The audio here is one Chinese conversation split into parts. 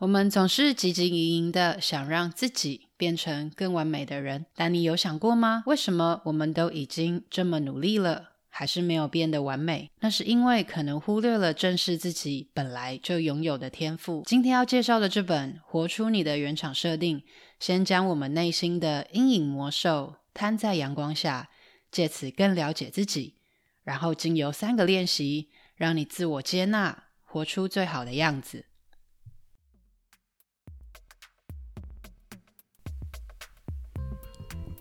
我们总是汲汲营营的想让自己变成更完美的人，但你有想过吗？为什么我们都已经这么努力了，还是没有变得完美？那是因为可能忽略了正视自己本来就拥有的天赋。今天要介绍的这本《活出你的原厂设定》，先将我们内心的阴影魔兽摊在阳光下，借此更了解自己，然后经由三个练习，让你自我接纳，活出最好的样子。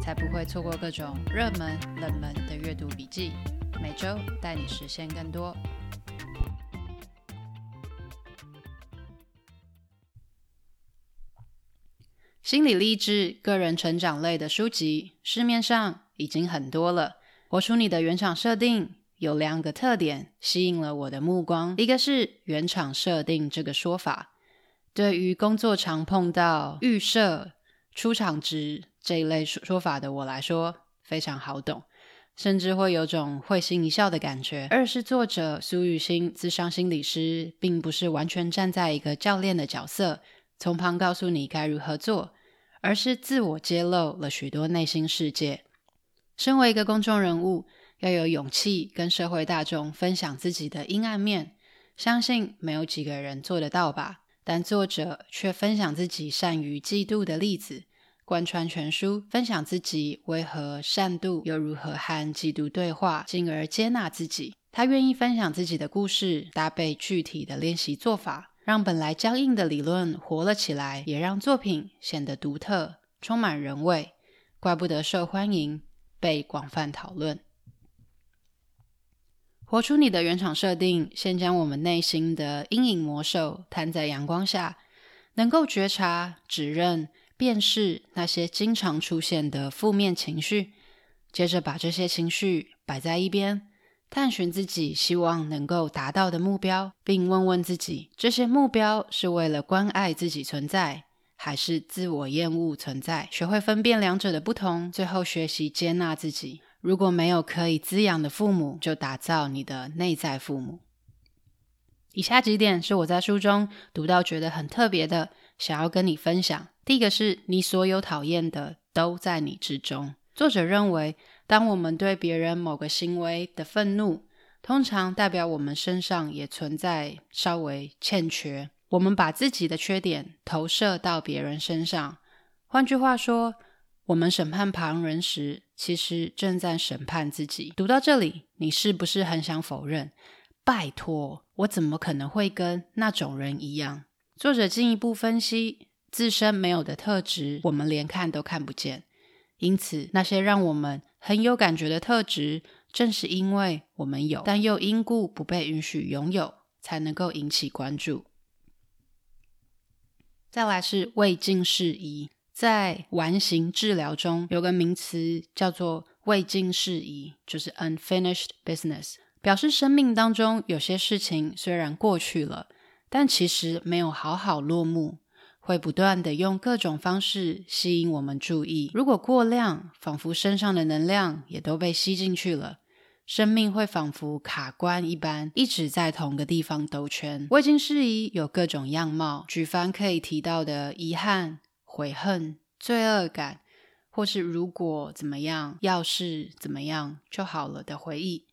才不会错过各种热门、冷门的阅读笔记，每周带你实现更多。心理励志、个人成长类的书籍，市面上已经很多了。活出你的原厂设定有两个特点吸引了我的目光，一个是原厂设定这个说法，对于工作常碰到预设、出厂值。这一类说说法的我来说非常好懂，甚至会有种会心一笑的感觉。二是作者苏雨欣，自商心理师，并不是完全站在一个教练的角色，从旁告诉你该如何做，而是自我揭露了许多内心世界。身为一个公众人物，要有勇气跟社会大众分享自己的阴暗面，相信没有几个人做得到吧？但作者却分享自己善于嫉妒的例子。贯穿全书，分享自己为何善妒，又如何和嫉妒对话，进而接纳自己。他愿意分享自己的故事，搭配具体的练习做法，让本来僵硬的理论活了起来，也让作品显得独特，充满人味。怪不得受欢迎，被广泛讨论。活出你的原厂设定，先将我们内心的阴影魔兽摊在阳光下，能够觉察、指认。辨识那些经常出现的负面情绪，接着把这些情绪摆在一边，探寻自己希望能够达到的目标，并问问自己：这些目标是为了关爱自己存在，还是自我厌恶存在？学会分辨两者的不同，最后学习接纳自己。如果没有可以滋养的父母，就打造你的内在父母。以下几点是我在书中读到觉得很特别的，想要跟你分享。第一个是你所有讨厌的都在你之中。作者认为，当我们对别人某个行为的愤怒，通常代表我们身上也存在稍微欠缺。我们把自己的缺点投射到别人身上。换句话说，我们审判旁人时，其实正在审判自己。读到这里，你是不是很想否认？拜托，我怎么可能会跟那种人一样？作者进一步分析。自身没有的特质，我们连看都看不见。因此，那些让我们很有感觉的特质，正是因为我们有，但又因故不被允许拥有，才能够引起关注。再来是未尽事宜，在完形治疗中有个名词叫做未尽事宜，就是 unfinished business，表示生命当中有些事情虽然过去了，但其实没有好好落幕。会不断地用各种方式吸引我们注意。如果过量，仿佛身上的能量也都被吸进去了，生命会仿佛卡关一般，一直在同个地方兜圈。未尽事宜有各种样貌，举凡可以提到的遗憾、悔恨、罪恶感，或是如果怎么样，要是怎么样就好了的回忆，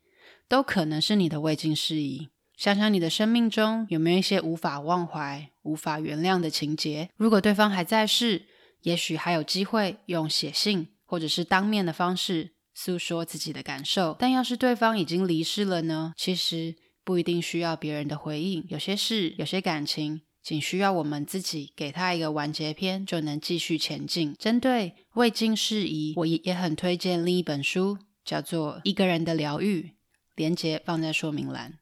都可能是你的未尽事宜。想想你的生命中有没有一些无法忘怀、无法原谅的情节？如果对方还在世，也许还有机会用写信或者是当面的方式诉说自己的感受。但要是对方已经离世了呢？其实不一定需要别人的回应。有些事、有些感情，仅需要我们自己给他一个完结篇，就能继续前进。针对未尽事宜，我也也很推荐另一本书，叫做《一个人的疗愈》，连结放在说明栏。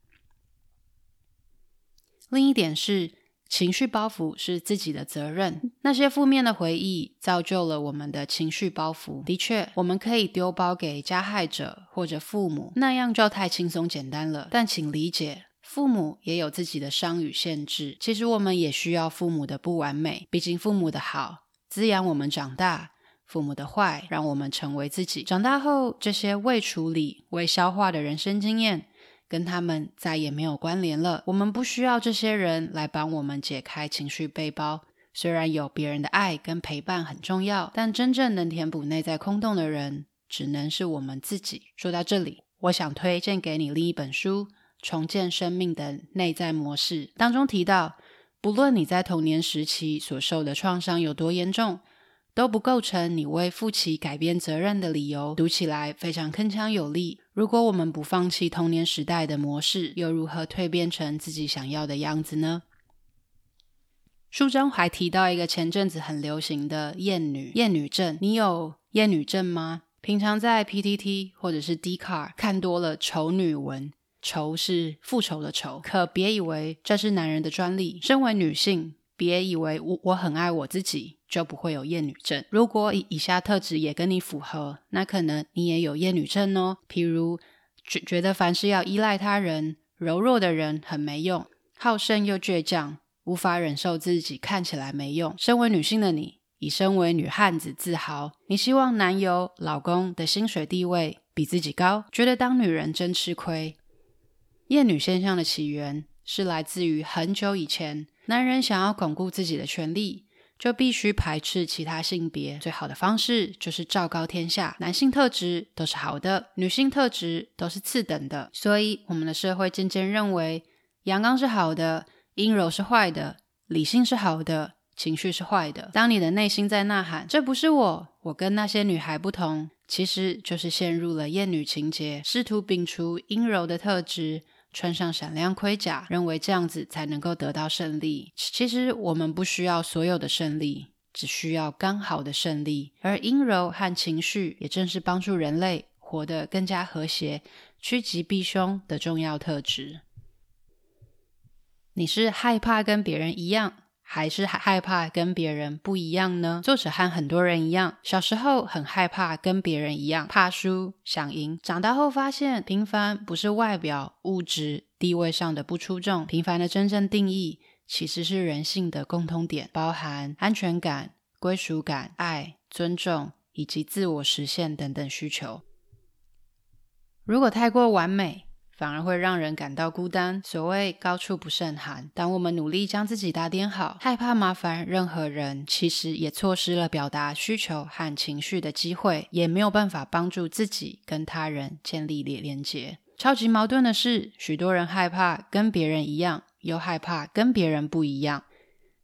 另一点是，情绪包袱是自己的责任。那些负面的回忆造就了我们的情绪包袱。的确，我们可以丢包给加害者或者父母，那样就太轻松简单了。但请理解，父母也有自己的伤与限制。其实我们也需要父母的不完美，毕竟父母的好滋养我们长大，父母的坏让我们成为自己。长大后，这些未处理、未消化的人生经验。跟他们再也没有关联了。我们不需要这些人来帮我们解开情绪背包。虽然有别人的爱跟陪伴很重要，但真正能填补内在空洞的人，只能是我们自己。说到这里，我想推荐给你另一本书《重建生命的内在模式》，当中提到，不论你在童年时期所受的创伤有多严重。都不构成你为负起改变责任的理由，读起来非常铿锵有力。如果我们不放弃童年时代的模式，又如何蜕变成自己想要的样子呢？书中还提到一个前阵子很流行的厌女厌女症，你有厌女症吗？平常在 PTT 或者是 d c a r 看多了丑女文，仇是复仇的仇，可别以为这是男人的专利。身为女性，别以为我我很爱我自己。就不会有厌女症。如果以以下特质也跟你符合，那可能你也有厌女症哦。譬如觉觉得凡事要依赖他人，柔弱的人很没用，好胜又倔强，无法忍受自己看起来没用。身为女性的你，以身为女汉子自豪，你希望男友、老公的薪水地位比自己高，觉得当女人真吃亏。厌女现象的起源是来自于很久以前，男人想要巩固自己的权利。就必须排斥其他性别，最好的方式就是昭告天下，男性特质都是好的，女性特质都是次等的。所以，我们的社会渐渐认为，阳刚是好的，阴柔是坏的，理性是好的，情绪是坏的。当你的内心在呐喊“这不是我，我跟那些女孩不同”，其实就是陷入了厌女情结，试图摒除阴柔的特质。穿上闪亮盔甲，认为这样子才能够得到胜利。其实我们不需要所有的胜利，只需要刚好的胜利。而阴柔和情绪，也正是帮助人类活得更加和谐、趋吉避凶的重要特质。你是害怕跟别人一样？还是害怕跟别人不一样呢？作者和很多人一样，小时候很害怕跟别人一样，怕输，想赢。长大后发现，平凡不是外表、物质、地位上的不出众，平凡的真正定义其实是人性的共通点，包含安全感、归属感、爱、尊重以及自我实现等等需求。如果太过完美，反而会让人感到孤单。所谓高处不胜寒。当我们努力将自己打点好，害怕麻烦任何人，其实也错失了表达需求和情绪的机会，也没有办法帮助自己跟他人建立连连结。超级矛盾的是，许多人害怕跟别人一样，又害怕跟别人不一样。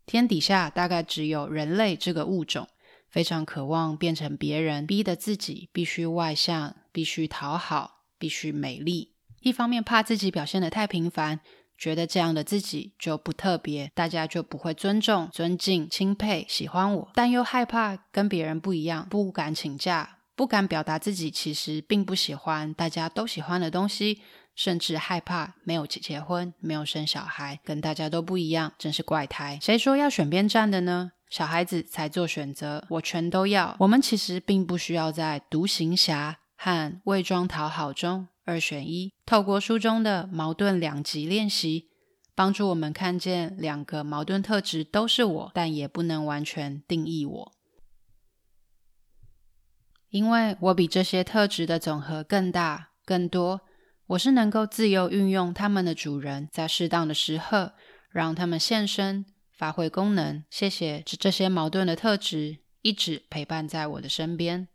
天底下大概只有人类这个物种，非常渴望变成别人，逼得自己必须外向，必须讨好，必须美丽。一方面怕自己表现得太平凡，觉得这样的自己就不特别，大家就不会尊重、尊敬、钦佩、喜欢我；但又害怕跟别人不一样，不敢请假，不敢表达自己其实并不喜欢大家都喜欢的东西，甚至害怕没有结结婚、没有生小孩，跟大家都不一样，真是怪胎。谁说要选边站的呢？小孩子才做选择，我全都要。我们其实并不需要在独行侠和伪装讨好中。二选一，透过书中的矛盾两极练习，帮助我们看见两个矛盾特质都是我，但也不能完全定义我，因为我比这些特质的总和更大、更多。我是能够自由运用他们的主人，在适当的时刻让他们现身、发挥功能。谢谢这这些矛盾的特质一直陪伴在我的身边。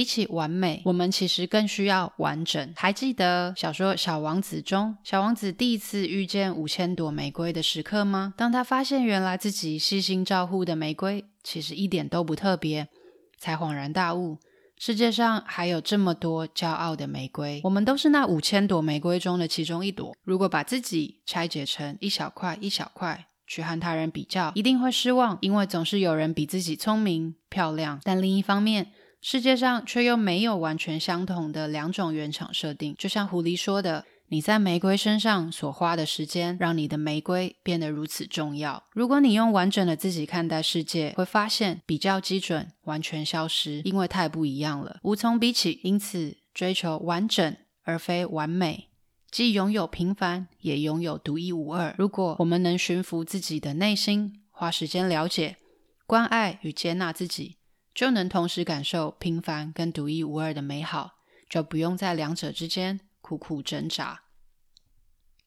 比起完美，我们其实更需要完整。还记得小说《小王子》中，小王子第一次遇见五千朵玫瑰的时刻吗？当他发现原来自己细心照护的玫瑰其实一点都不特别，才恍然大悟：世界上还有这么多骄傲的玫瑰，我们都是那五千朵玫瑰中的其中一朵。如果把自己拆解成一小块一小块，去和他人比较，一定会失望，因为总是有人比自己聪明、漂亮。但另一方面，世界上却又没有完全相同的两种原厂设定，就像狐狸说的：“你在玫瑰身上所花的时间，让你的玫瑰变得如此重要。如果你用完整的自己看待世界，会发现比较基准完全消失，因为太不一样了，无从比起。因此，追求完整而非完美，既拥有平凡，也拥有独一无二。如果我们能驯服自己的内心，花时间了解、关爱与接纳自己，就能同时感受平凡跟独一无二的美好，就不用在两者之间。苦苦挣扎。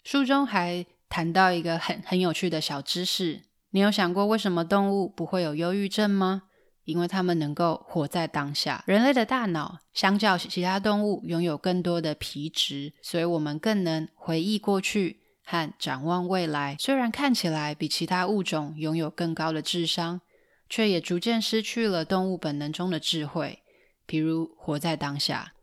书中还谈到一个很很有趣的小知识，你有想过为什么动物不会有忧郁症吗？因为它们能够活在当下。人类的大脑相较其他动物拥有更多的皮质，所以我们更能回忆过去和展望未来。虽然看起来比其他物种拥有更高的智商，却也逐渐失去了动物本能中的智慧，比如活在当下。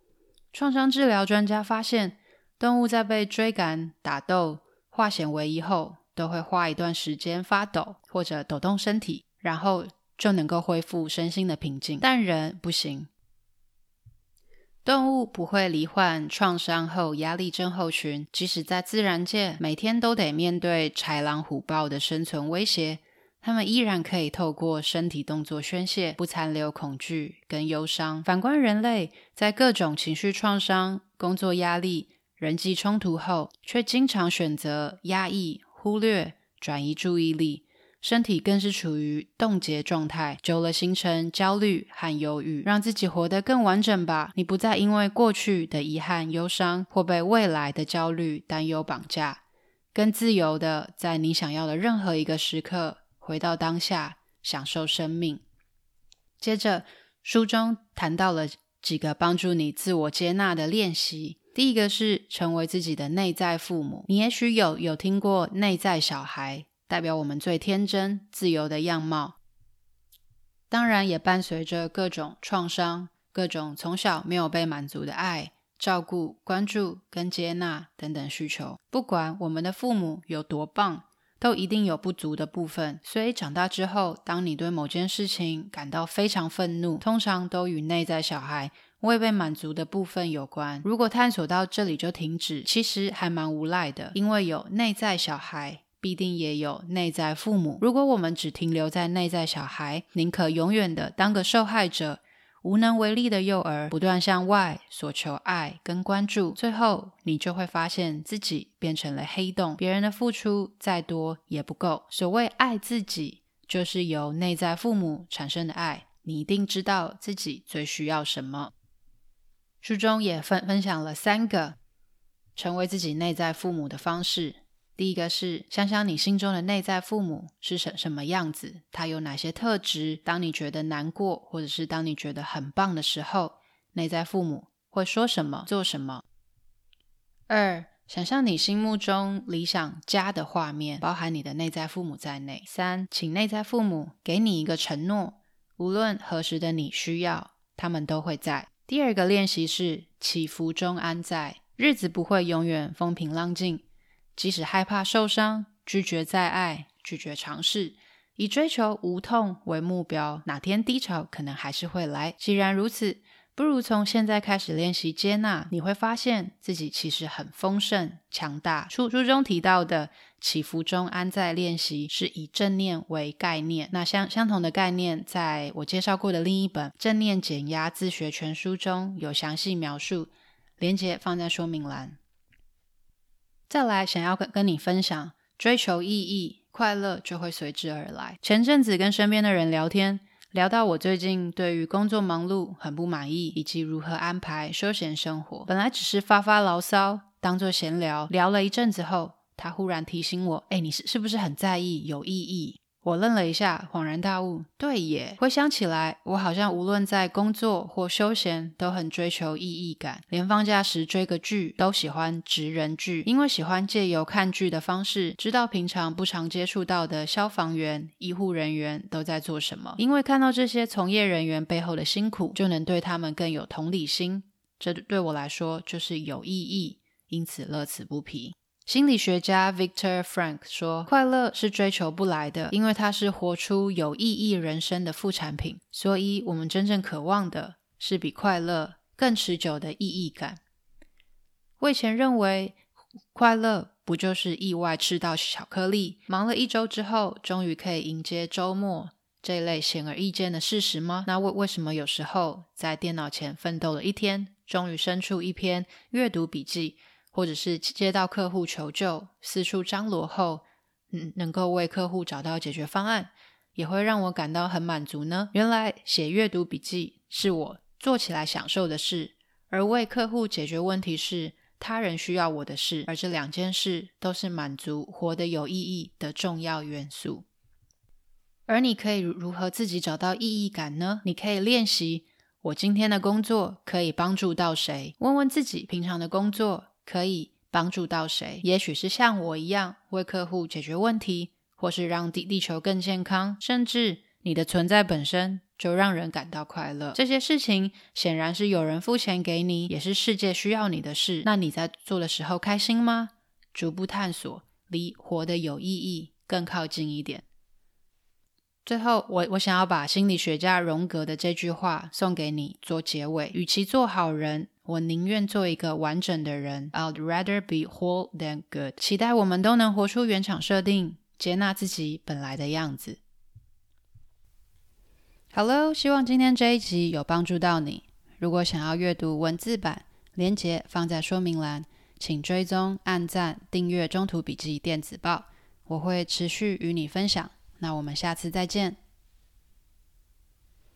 创伤治疗专家发现，动物在被追赶、打斗、化险为夷后，都会花一段时间发抖或者抖动身体，然后就能够恢复身心的平静。但人不行，动物不会罹患创伤后压力症候群，即使在自然界每天都得面对豺狼虎豹的生存威胁。他们依然可以透过身体动作宣泄，不残留恐惧跟忧伤。反观人类，在各种情绪创伤、工作压力、人际冲突后，却经常选择压抑、忽略、转移注意力，身体更是处于冻结状态，久了形成焦虑和忧郁。让自己活得更完整吧，你不再因为过去的遗憾、忧伤，或被未来的焦虑、担忧绑架，更自由的在你想要的任何一个时刻。回到当下，享受生命。接着，书中谈到了几个帮助你自我接纳的练习。第一个是成为自己的内在父母。你也许有有听过内在小孩，代表我们最天真、自由的样貌。当然，也伴随着各种创伤、各种从小没有被满足的爱、照顾、关注跟接纳等等需求。不管我们的父母有多棒。都一定有不足的部分，所以长大之后，当你对某件事情感到非常愤怒，通常都与内在小孩未被满足的部分有关。如果探索到这里就停止，其实还蛮无赖的，因为有内在小孩，必定也有内在父母。如果我们只停留在内在小孩，宁可永远的当个受害者。无能为力的幼儿，不断向外索求爱跟关注，最后你就会发现自己变成了黑洞，别人的付出再多也不够。所谓爱自己，就是由内在父母产生的爱。你一定知道自己最需要什么。书中也分分享了三个成为自己内在父母的方式。第一个是想想你心中的内在父母是什什么样子，他有哪些特质？当你觉得难过，或者是当你觉得很棒的时候，内在父母会说什么、做什么？二，想象你心目中理想家的画面，包含你的内在父母在内。三，请内在父母给你一个承诺，无论何时的你需要，他们都会在。第二个练习是起伏中安在，日子不会永远风平浪静。即使害怕受伤，拒绝再爱，拒绝尝试，以追求无痛为目标，哪天低潮可能还是会来。既然如此，不如从现在开始练习接纳，你会发现自己其实很丰盛、强大。书书中提到的起伏中安在练习，是以正念为概念。那相相同的概念，在我介绍过的另一本《正念减压自学全书》中有详细描述，连结放在说明栏。再来，想要跟跟你分享，追求意义，快乐就会随之而来。前阵子跟身边的人聊天，聊到我最近对于工作忙碌很不满意，以及如何安排休闲生活。本来只是发发牢骚，当做闲聊。聊了一阵子后，他忽然提醒我：“哎，你是是不是很在意有意义？”我愣了一下，恍然大悟，对耶！回想起来，我好像无论在工作或休闲，都很追求意义感。连放假时追个剧，都喜欢职人剧，因为喜欢借由看剧的方式，知道平常不常接触到的消防员、医护人员都在做什么。因为看到这些从业人员背后的辛苦，就能对他们更有同理心。这对我来说就是有意义，因此乐此不疲。心理学家 Viktor Frank 说：“快乐是追求不来的，因为它是活出有意义人生的副产品。所以，我们真正渴望的是比快乐更持久的意义感。”我以前认为快乐不就是意外吃到巧克力，忙了一周之后，终于可以迎接周末这一类显而易见的事实吗？那为为什么有时候在电脑前奋斗了一天，终于生出一篇阅读笔记，或者是接到客户求救，四处张罗后，嗯，能够为客户找到解决方案，也会让我感到很满足呢？原来写阅读笔记是我做起来享受的事，而为客户解决问题是他人需要我的事，而这两件事都是满足活得有意义的重要元素。而你可以如何自己找到意义感呢？你可以练习：我今天的工作可以帮助到谁？问问自己，平常的工作可以帮助到谁？也许是像我一样为客户解决问题，或是让地地球更健康，甚至你的存在本身就让人感到快乐。这些事情显然是有人付钱给你，也是世界需要你的事。那你在做的时候开心吗？逐步探索，离活得有意义更靠近一点。最后，我我想要把心理学家荣格的这句话送给你做结尾：与其做好人，我宁愿做一个完整的人。I'd rather be whole than good。期待我们都能活出原厂设定，接纳自己本来的样子。Hello，希望今天这一集有帮助到你。如果想要阅读文字版，连结放在说明栏，请追踪、按赞、订阅《中途笔记电子报》，我会持续与你分享。那我们下次再见。